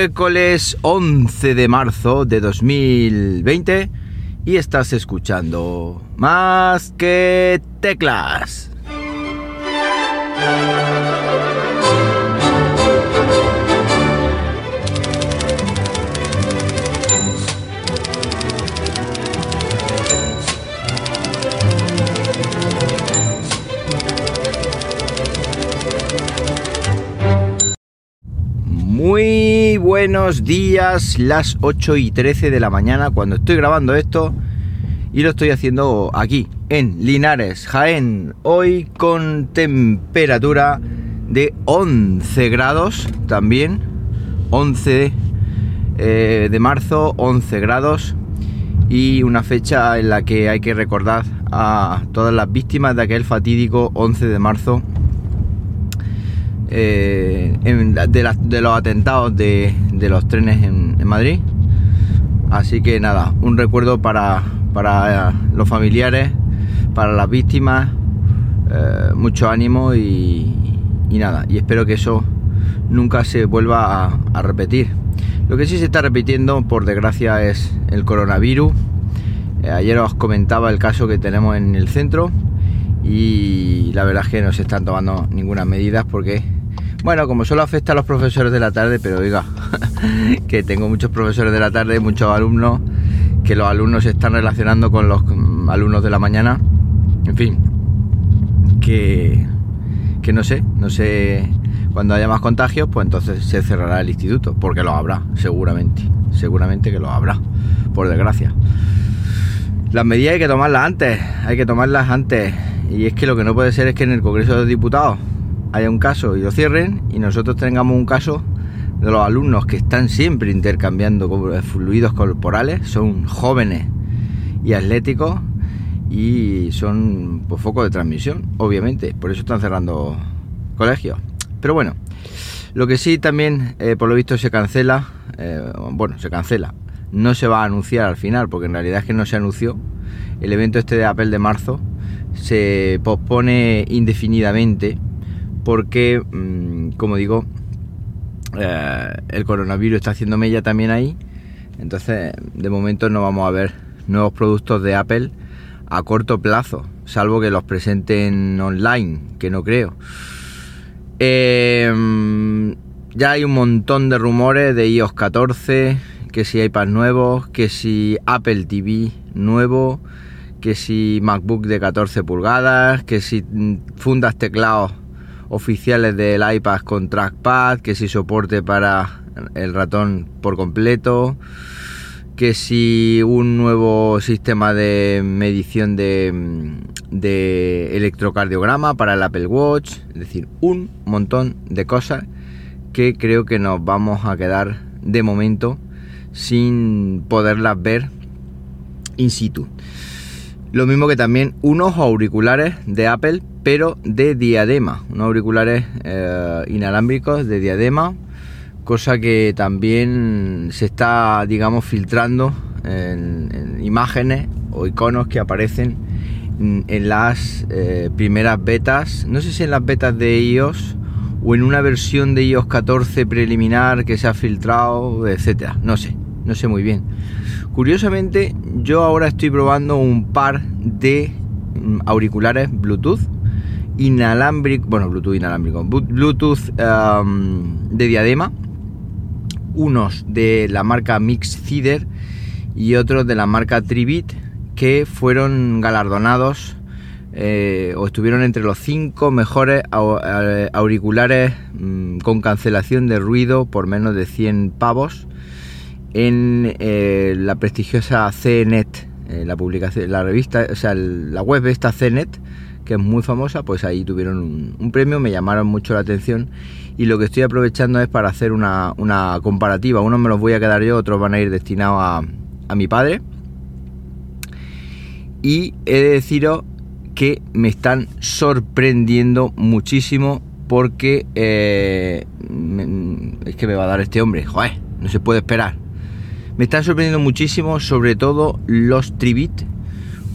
miércoles 11 de marzo de 2020 y estás escuchando más que teclas. Buenos días, las 8 y 13 de la mañana cuando estoy grabando esto y lo estoy haciendo aquí, en Linares, Jaén, hoy con temperatura de 11 grados también, 11 eh, de marzo, 11 grados y una fecha en la que hay que recordar a todas las víctimas de aquel fatídico 11 de marzo eh, de, los atentados de, los trenes en, Madrid. Así que nada, un recuerdo para, para los familiares, para las víctimas, eh, mucho ánimo y, nada, y espero que eso nunca se vuelva a, repetir. Lo que sí se está repitiendo, por desgracia, es el coronavirus. Eh, ayer os comentaba el caso que tenemos en el centro y la verdad es que no se están tomando ninguna medida porque bueno, como solo afecta a los profesores de la tarde, pero oiga, que tengo muchos profesores de la tarde, muchos alumnos, que los alumnos se están relacionando con los alumnos de la mañana. En fin, que, que no sé, no sé, cuando haya más contagios, pues entonces se cerrará el instituto, porque lo habrá, seguramente, seguramente que lo habrá, por desgracia. Las medidas hay que tomarlas antes, hay que tomarlas antes. Y es que lo que no puede ser es que en el Congreso de Diputados haya un caso y lo cierren y nosotros tengamos un caso de los alumnos que están siempre intercambiando fluidos corporales, son jóvenes y atléticos y son pues, foco de transmisión, obviamente, por eso están cerrando colegios. Pero bueno, lo que sí también eh, por lo visto se cancela, eh, bueno, se cancela, no se va a anunciar al final, porque en realidad es que no se anunció, el evento este de Apple de marzo se pospone indefinidamente porque, mm, como digo, eh, el coronavirus está haciendo mella también ahí. Entonces, de momento no vamos a ver nuevos productos de Apple a corto plazo, salvo que los presenten online, que no creo. Eh, ya hay un montón de rumores de iOS 14, que si iPad nuevos, que si Apple TV nuevo, que si MacBook de 14 pulgadas, que si mm, fundas teclados oficiales del iPad con trackpad, que si soporte para el ratón por completo, que si un nuevo sistema de medición de, electrocardiograma para el Apple Watch, es decir, un montón de cosas que creo que nos vamos a quedar de momento sin poderlas ver in situ. Lo mismo que también unos auriculares de Apple, pero de diadema, unos auriculares eh, inalámbricos de diadema, cosa que también se está, digamos, filtrando en, imágenes o iconos que aparecen en, las eh, primeras betas, no sé si en las betas de iOS o en una versión de iOS 14 preliminar que se ha filtrado, etcétera, no sé, no sé muy bien. Curiosamente, yo ahora estoy probando un par de mm, auriculares Bluetooth inalámbrico, bueno, Bluetooth inalámbrico, Bluetooth de diadema, unos de la marca Mix Cider y otros de la marca Tribit que fueron galardonados eh, o estuvieron entre los cinco mejores auriculares mm, con cancelación de ruido por menos de 100 pavos en eh, la prestigiosa CNET, eh, la publicación, la revista, o sea, la web esta CNET, que es muy famosa, pues ahí tuvieron un, premio, me llamaron mucho la atención y lo que estoy aprovechando es para hacer una, comparativa. Unos me los voy a quedar yo, otros van a ir destinados a, a mi padre. Y he de deciros que me están sorprendiendo muchísimo porque eh, es que me va a dar este hombre, joder, no se puede esperar. Me están sorprendiendo muchísimo, sobre todo los Tribit,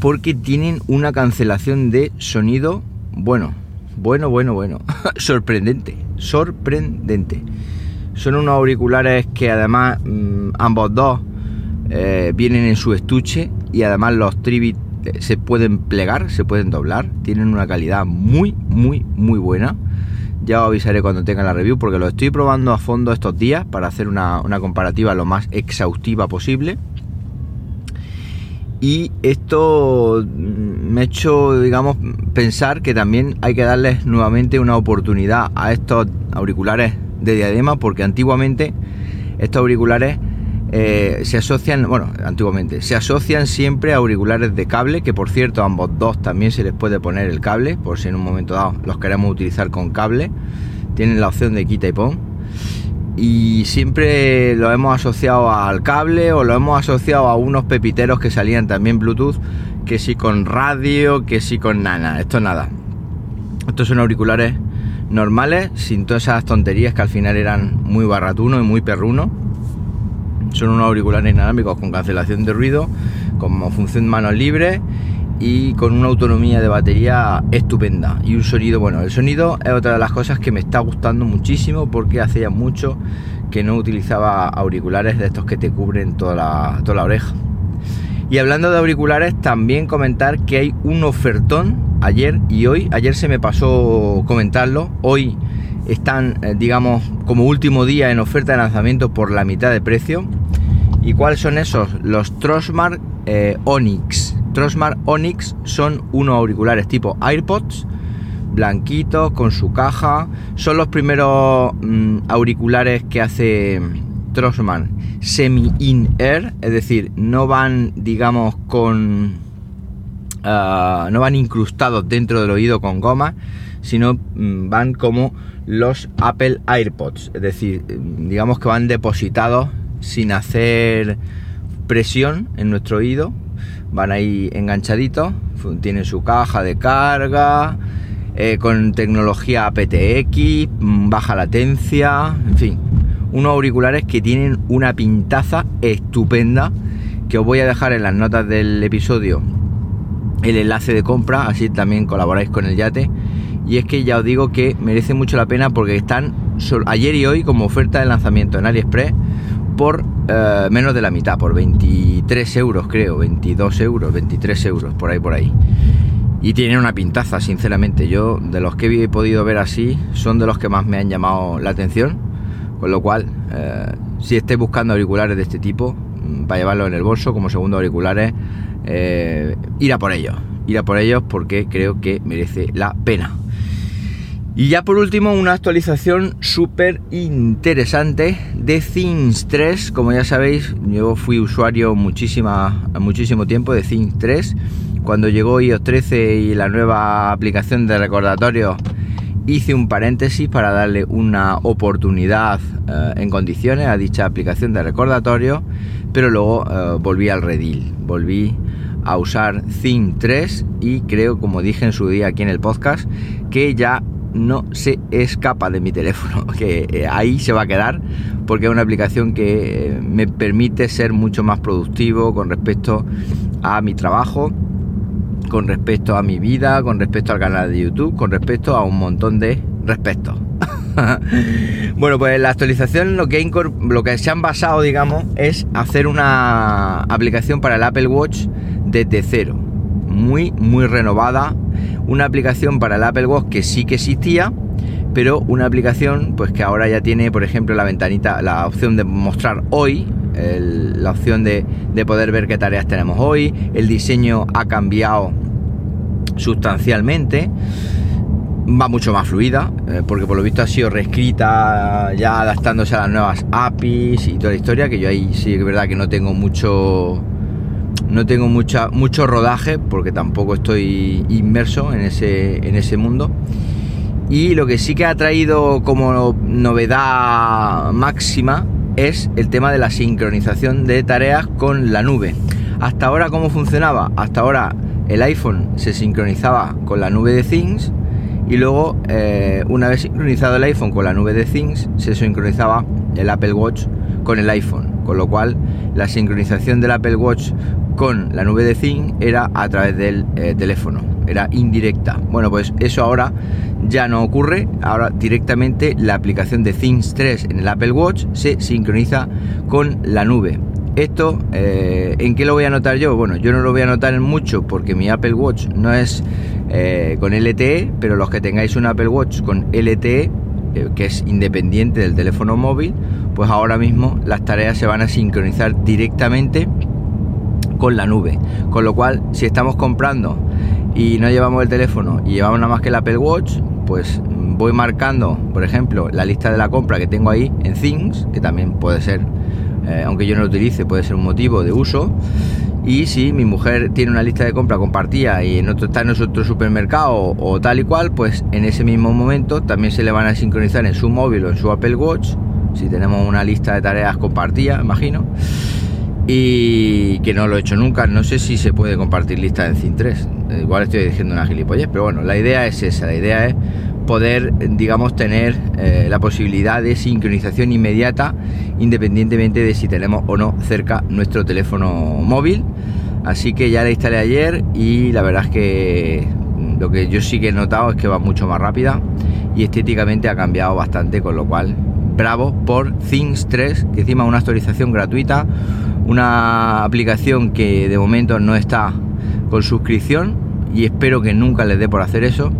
porque tienen una cancelación de sonido, bueno, bueno, bueno, bueno, sorprendente, sorprendente. Son unos auriculares que además mm, ambos dos eh, vienen en su estuche y además los Tribit eh, se pueden plegar, se pueden doblar. Tienen una calidad muy, muy, muy buena. Ya os avisaré cuando tenga la review porque lo estoy probando a fondo estos días para hacer una, una comparativa lo más exhaustiva posible. Y esto me ha hecho, digamos, pensar que también hay que darles nuevamente una oportunidad a estos auriculares de diadema porque antiguamente estos auriculares eh, se asocian, bueno, antiguamente, se asocian siempre a auriculares de cable, que por cierto ambos dos también se les puede poner el cable, por si en un momento dado los queremos utilizar con cable, tienen la opción de quita y pon. Y siempre lo hemos asociado al cable o lo hemos asociado a unos pepiteros que salían también Bluetooth, que sí con radio, que sí con nada, esto nada. Estos son auriculares normales, sin todas esas tonterías que al final eran muy barratuno y muy perruno son unos auriculares inalámbricos con cancelación de ruido, con función manos libres y con una autonomía de batería estupenda y un sonido bueno. El sonido es otra de las cosas que me está gustando muchísimo porque hace ya mucho que no utilizaba auriculares de estos que te cubren toda la, toda la oreja. Y hablando de auriculares también comentar que hay un ofertón ayer y hoy. Ayer se me pasó comentarlo. Hoy están eh, digamos como último día en oferta de lanzamiento por la mitad de precio ¿Y cuáles son esos? Los Trosmar eh, Onyx. Trosmar Onyx son unos auriculares tipo AirPods, blanquitos, con su caja. Son los primeros mm, auriculares que hace Trosmar semi-in-air, es decir, no van, digamos, con... Ah, no van incrustados dentro del oído con goma, sino mm, van como los Apple AirPods, es decir, digamos que van depositados sin hacer presión en nuestro oído. Van ahí enganchaditos, tienen su caja de carga, eh, con tecnología aptX, mm, baja latencia, en fin, unos auriculares que tienen una pintaza estupenda que os voy a dejar en las notas del episodio el enlace de compra, así también colaboráis con el yate. Y es que ya os digo que merece mucho la pena porque están ayer y hoy como oferta de lanzamiento en AliExpress por eh, menos de la mitad, por 23 euros creo, 22 euros, 23 euros, por ahí, por ahí. Y tienen una pintaza, sinceramente. Yo, de los que he podido ver así, son de los que más me han llamado la atención. Con lo cual, eh, si estés buscando auriculares de este tipo, mm, para llevarlo en el bolso como segundo auriculares, eh, ir a por ellos. Ir a por ellos porque creo que merece la pena. Y ya por último, una actualización súper interesante de Things 3. Como ya sabéis, yo fui usuario muchísima, muchísimo tiempo de Things 3. Cuando llegó iOS 13 y la nueva aplicación de recordatorio, hice un paréntesis para darle una oportunidad eh, en condiciones a dicha aplicación de recordatorio, pero luego eh, volví al redil, volví a usar Thing 3 y creo, como dije en su día aquí en el podcast, que ya no se escapa de mi teléfono, que eh, ahí se va a quedar porque es una aplicación que eh, me permite ser mucho más productivo con respecto a mi trabajo, con respecto a mi vida, con respecto al canal de YouTube, con respecto a un montón de respectos. bueno, pues la actualización lo que, lo que se han basado, digamos, es hacer una aplicación para el Apple Watch desde cero. Muy, muy renovada, una aplicación para el Apple Watch que sí que existía, pero una aplicación pues que ahora ya tiene, por ejemplo, la ventanita, la opción de mostrar hoy, la opción de, poder ver qué tareas tenemos hoy, el diseño ha cambiado sustancialmente va mucho más fluida, eh, porque por lo visto ha sido reescrita ya adaptándose a las nuevas APIs y toda la historia, que yo ahí sí que es verdad que no tengo mucho no tengo mucha, mucho rodaje porque tampoco estoy inmerso en ese, en ese mundo. Y lo que sí que ha traído como novedad máxima es el tema de la sincronización de tareas con la nube. Hasta ahora, ¿cómo funcionaba? Hasta ahora el iPhone se sincronizaba con la nube de Things y luego, eh, una vez sincronizado el iPhone con la nube de Things, se sincronizaba el Apple Watch con el iPhone. Con lo cual, la sincronización del Apple Watch con la nube de Thing era a través del eh, teléfono. era indirecta. Bueno, pues eso ahora ya no ocurre. Ahora directamente la aplicación de Things 3 en el Apple Watch se sincroniza con la nube. Esto, eh, ¿en qué lo voy a notar yo? Bueno, yo no lo voy a notar en mucho porque mi Apple Watch no es eh, con LTE, pero los que tengáis un Apple Watch con LTE, que es independiente del teléfono móvil, pues ahora mismo las tareas se van a sincronizar directamente con la nube. Con lo cual, si estamos comprando y no llevamos el teléfono y llevamos nada más que el Apple Watch, pues voy marcando, por ejemplo, la lista de la compra que tengo ahí en Things, que también puede ser, eh, aunque yo no lo utilice, puede ser un motivo de uso. Y si mi mujer tiene una lista de compra compartida y en otro está en otro supermercado o tal y cual, pues en ese mismo momento también se le van a sincronizar en su móvil o en su Apple Watch. Si tenemos una lista de tareas compartida, imagino y que no lo he hecho nunca. No sé si se puede compartir lista en Cin 3. Igual estoy diciendo una gilipollez, pero bueno, la idea es esa. La idea es poder, digamos, tener eh, la posibilidad de sincronización inmediata, independientemente de si tenemos o no cerca nuestro teléfono móvil. Así que ya la instalé ayer y la verdad es que lo que yo sí que he notado es que va mucho más rápida y estéticamente ha cambiado bastante, con lo cual bravo por Things 3, que encima una actualización gratuita una aplicación que de momento no está con suscripción y espero que nunca les dé por hacer eso.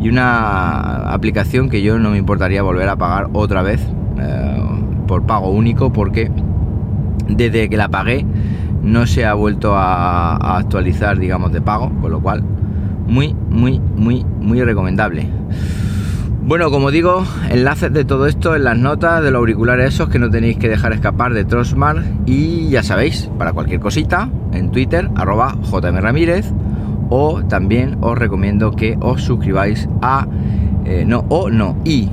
Y una aplicación que yo no me importaría volver a pagar otra vez eh, por pago único porque desde que la pagué no se ha vuelto a, a actualizar digamos de pago, con lo cual muy, muy, muy, muy recomendable. Bueno, como digo, enlaces de todo esto en las notas de los auriculares esos que no tenéis que dejar escapar de Trosmar y ya sabéis, para cualquier cosita, en Twitter, arroba jmramírez o también os recomiendo que os suscribáis a... Eh, no, o no, y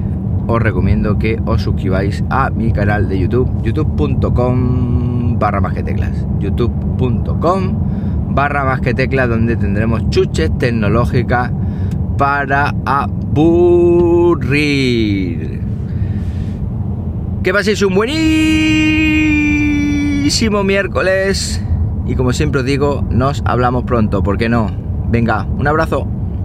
os recomiendo que os suscribáis a mi canal de YouTube, youtube.com barra más que teclas, youtube.com barra más que teclas donde tendremos chuches tecnológicas para aburrir. Que paséis un buenísimo miércoles. Y como siempre os digo, nos hablamos pronto, ¿por qué no? Venga, un abrazo.